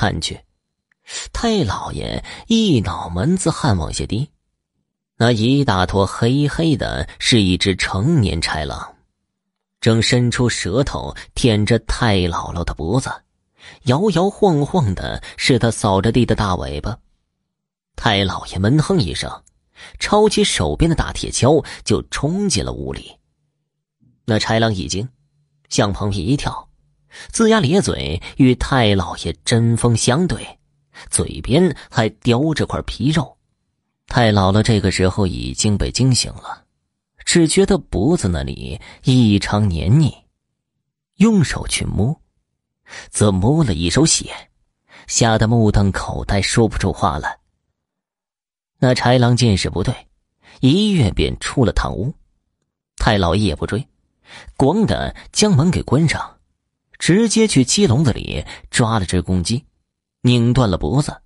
看去，太老爷一脑门子汗往下滴，那一大坨黑黑的，是一只成年豺狼，正伸出舌头舔着太姥姥的脖子，摇摇晃晃的，是他扫着地的大尾巴。太老爷闷哼一声，抄起手边的大铁锹就冲进了屋里。那豺狼一惊，向旁边一跳。龇牙咧嘴，与太老爷针锋相对，嘴边还叼着块皮肉。太姥姥这个时候已经被惊醒了，只觉得脖子那里异常黏腻，用手去摸，则摸了一手血，吓得目瞪口呆，说不出话来。那豺狼见势不对，一跃便出了堂屋。太老爷也不追，咣的将门给关上。直接去鸡笼子里抓了只公鸡，拧断了脖子，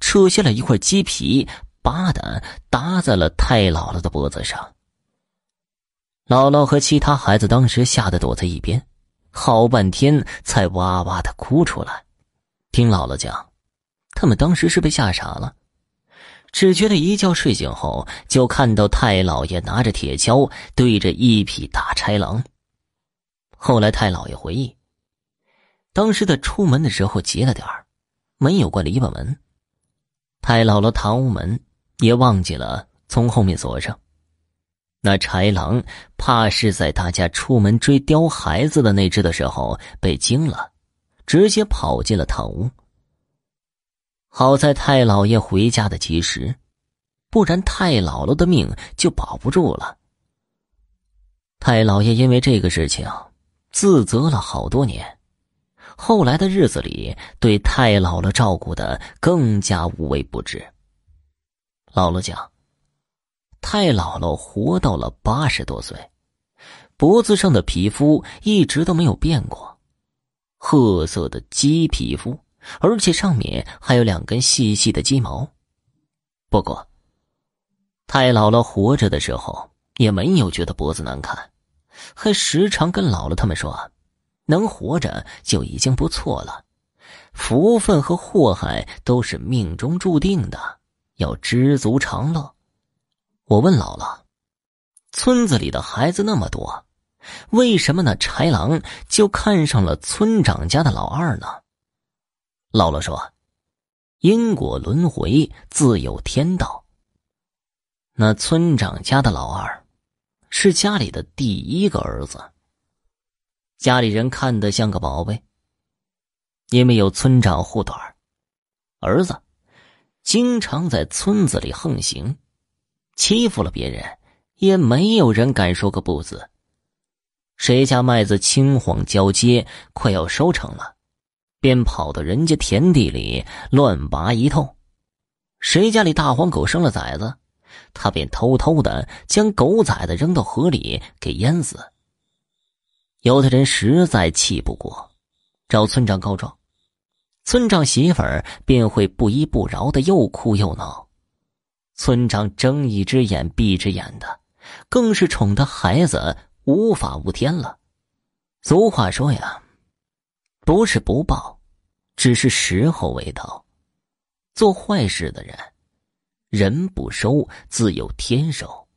扯下了一块鸡皮，叭的搭在了太姥姥的脖子上。姥姥和其他孩子当时吓得躲在一边，好半天才哇哇的哭出来。听姥姥讲，他们当时是被吓傻了，只觉得一觉睡醒后就看到太老爷拿着铁锹对着一匹大豺狼。后来太老爷回忆。当时他出门的时候急了点儿，没有关篱笆门。太姥姥堂屋门也忘记了从后面锁上。那豺狼怕是在大家出门追叼孩子的那只的时候被惊了，直接跑进了堂屋。好在太老爷回家的及时，不然太姥姥的命就保不住了。太老爷因为这个事情自责了好多年。后来的日子里，对太姥姥照顾的更加无微不至。姥姥讲，太姥姥活到了八十多岁，脖子上的皮肤一直都没有变过，褐色的鸡皮肤，而且上面还有两根细细的鸡毛。不过，太姥姥活着的时候也没有觉得脖子难看，还时常跟姥姥他们说。能活着就已经不错了，福分和祸害都是命中注定的，要知足常乐。我问姥姥：“村子里的孩子那么多，为什么那豺狼就看上了村长家的老二呢？”姥姥说：“因果轮回自有天道。那村长家的老二，是家里的第一个儿子。”家里人看得像个宝贝，因为有村长护短儿子经常在村子里横行，欺负了别人，也没有人敢说个不字。谁家麦子青黄交接，快要收成了，便跑到人家田地里乱拔一通；谁家里大黄狗生了崽子，他便偷偷的将狗崽子扔到河里给淹死。有的人实在气不过，找村长告状，村长媳妇儿便会不依不饶的又哭又闹，村长睁一只眼闭一只眼的，更是宠的孩子无法无天了。俗话说呀，不是不报，只是时候未到。做坏事的人，人不收自有天收。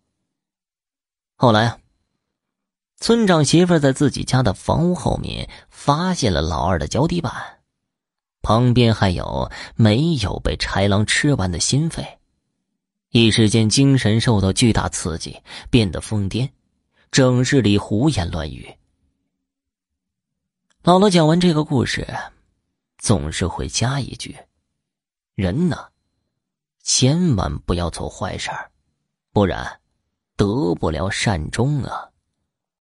后来啊。村长媳妇在自己家的房屋后面发现了老二的脚底板，旁边还有没有被豺狼吃完的心肺，一时间精神受到巨大刺激，变得疯癫，整日里胡言乱语。姥姥讲完这个故事，总是会加一句：“人呢，千万不要做坏事不然得不了善终啊。”